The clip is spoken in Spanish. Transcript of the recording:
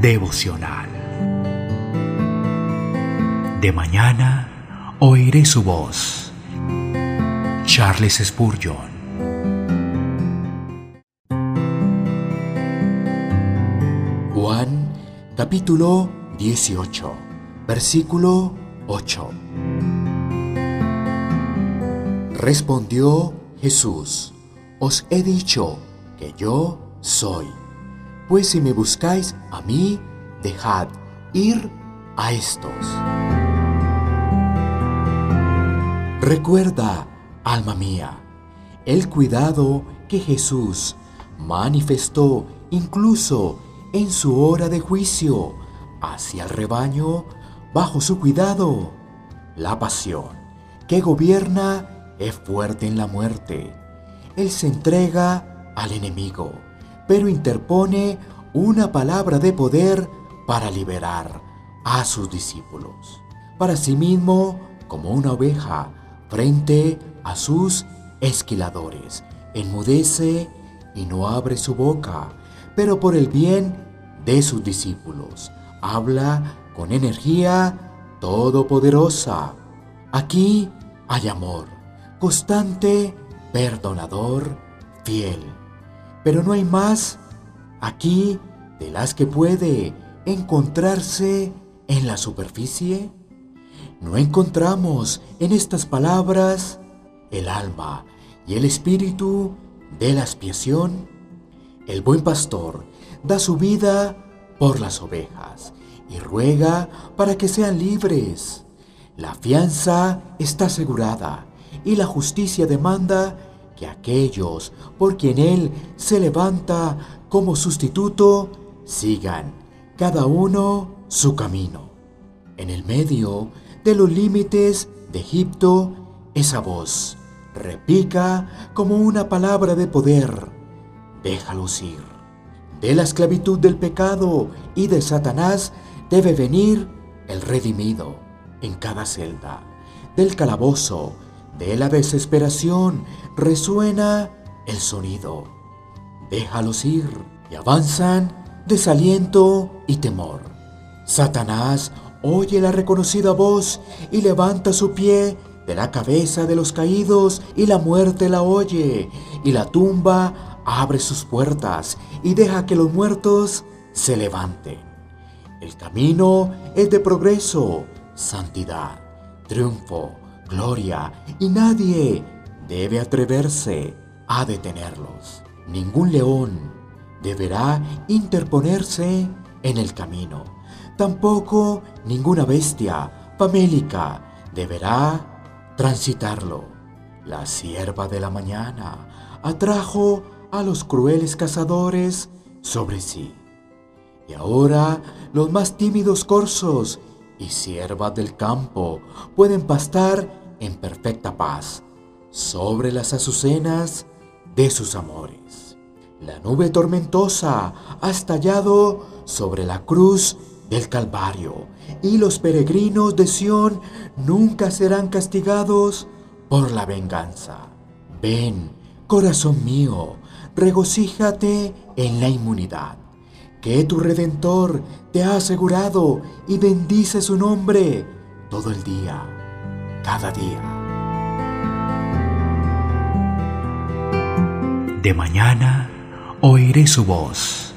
devocional. De mañana oiré su voz. Charles Spurgeon. Juan capítulo 18, versículo 8. Respondió Jesús, os he dicho que yo soy. Pues si me buscáis a mí, dejad ir a estos. Recuerda, alma mía, el cuidado que Jesús manifestó incluso en su hora de juicio hacia el rebaño bajo su cuidado. La pasión que gobierna es fuerte en la muerte. Él se entrega al enemigo, pero interpone una palabra de poder para liberar a sus discípulos. Para sí mismo, como una oveja, frente a sus esquiladores, enmudece y no abre su boca, pero por el bien de sus discípulos, habla con energía todopoderosa. Aquí hay amor constante, perdonador, fiel. Pero no hay más aquí de las que puede encontrarse en la superficie. No encontramos en estas palabras el alma y el espíritu de la expiación. El buen pastor da su vida por las ovejas y ruega para que sean libres. La fianza está asegurada y la justicia demanda que aquellos por quien Él se levanta como sustituto sigan cada uno su camino. En el medio de los límites de Egipto, esa voz repica como una palabra de poder. Déjalos ir. De la esclavitud del pecado y de Satanás debe venir el redimido en cada celda. Del calabozo de la desesperación resuena el sonido. Déjalos ir y avanzan desaliento y temor. Satanás oye la reconocida voz y levanta su pie de la cabeza de los caídos y la muerte la oye y la tumba abre sus puertas y deja que los muertos se levanten. El camino es de progreso, santidad, triunfo, gloria y nadie debe atreverse a detenerlos. Ningún león deberá interponerse en el camino. Tampoco ninguna bestia famélica deberá transitarlo. La sierva de la mañana atrajo a los crueles cazadores sobre sí. Y ahora los más tímidos corzos y siervas del campo pueden pastar en perfecta paz sobre las azucenas de sus amores. La nube tormentosa ha estallado sobre la cruz del Calvario y los peregrinos de Sión nunca serán castigados por la venganza. Ven, corazón mío, regocíjate en la inmunidad que tu Redentor te ha asegurado y bendice su nombre todo el día cada día. De mañana oiré su voz